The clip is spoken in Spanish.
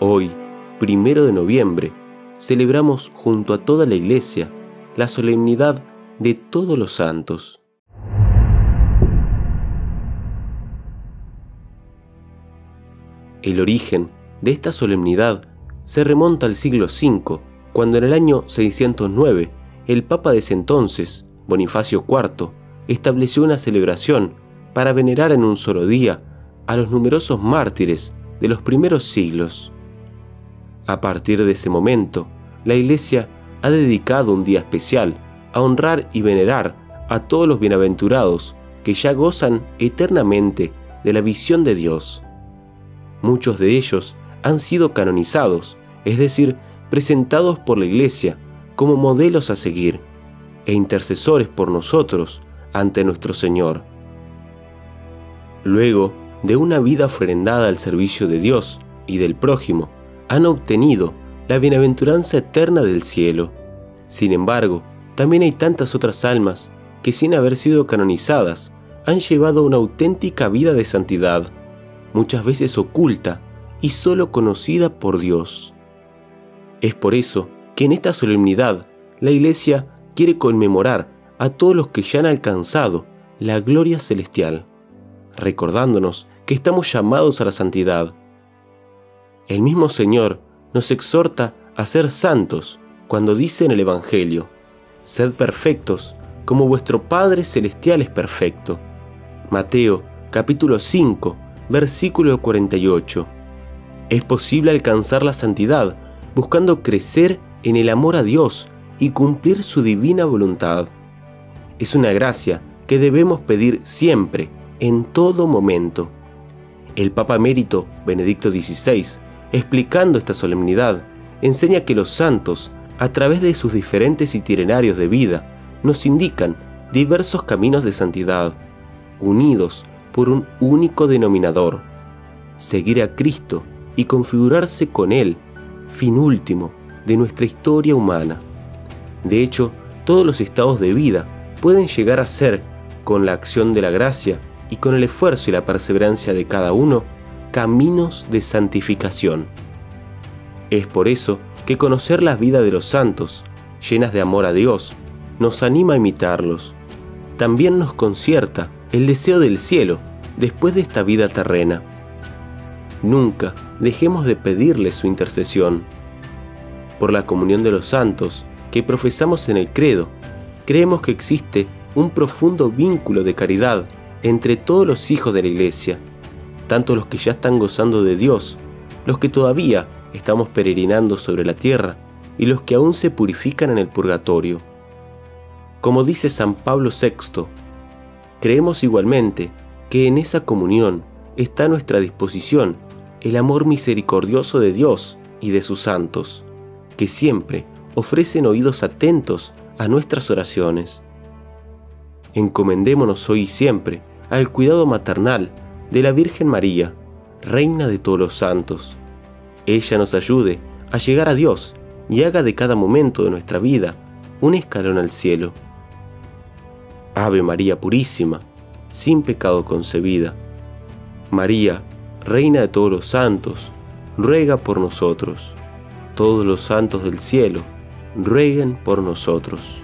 Hoy, primero de noviembre, celebramos junto a toda la Iglesia la solemnidad de todos los santos. El origen de esta solemnidad se remonta al siglo V, cuando en el año 609 el Papa de ese entonces, Bonifacio IV, estableció una celebración para venerar en un solo día a los numerosos mártires de los primeros siglos. A partir de ese momento, la Iglesia ha dedicado un día especial a honrar y venerar a todos los bienaventurados que ya gozan eternamente de la visión de Dios. Muchos de ellos han sido canonizados, es decir, presentados por la Iglesia como modelos a seguir e intercesores por nosotros ante nuestro Señor. Luego de una vida ofrendada al servicio de Dios y del prójimo, han obtenido la bienaventuranza eterna del cielo. Sin embargo, también hay tantas otras almas que sin haber sido canonizadas han llevado una auténtica vida de santidad, muchas veces oculta y solo conocida por Dios. Es por eso que en esta solemnidad la Iglesia quiere conmemorar a todos los que ya han alcanzado la gloria celestial, recordándonos que estamos llamados a la santidad. El mismo Señor nos exhorta a ser santos cuando dice en el Evangelio, Sed perfectos como vuestro Padre Celestial es perfecto. Mateo capítulo 5, versículo 48. Es posible alcanzar la santidad buscando crecer en el amor a Dios y cumplir su divina voluntad. Es una gracia que debemos pedir siempre, en todo momento. El Papa Emérito Benedicto XVI, explicando esta solemnidad, enseña que los santos, a través de sus diferentes itinerarios de vida, nos indican diversos caminos de santidad, unidos por un único denominador, seguir a Cristo y configurarse con Él, fin último de nuestra historia humana. De hecho, todos los estados de vida pueden llegar a ser, con la acción de la gracia y con el esfuerzo y la perseverancia de cada uno, caminos de santificación. Es por eso que conocer las vidas de los santos, llenas de amor a Dios, nos anima a imitarlos. También nos concierta el deseo del cielo después de esta vida terrena. Nunca dejemos de pedirle su intercesión. Por la comunión de los santos que profesamos en el credo, creemos que existe un profundo vínculo de caridad entre todos los hijos de la Iglesia, tanto los que ya están gozando de Dios, los que todavía estamos peregrinando sobre la tierra y los que aún se purifican en el purgatorio. Como dice San Pablo VI, creemos igualmente que en esa comunión está a nuestra disposición el amor misericordioso de Dios y de sus santos, que siempre ofrecen oídos atentos a nuestras oraciones. Encomendémonos hoy y siempre al cuidado maternal de la Virgen María, Reina de todos los santos, ella nos ayude a llegar a Dios y haga de cada momento de nuestra vida un escalón al cielo. Ave María Purísima, sin pecado concebida. María, Reina de todos los santos, ruega por nosotros. Todos los santos del cielo, rueguen por nosotros.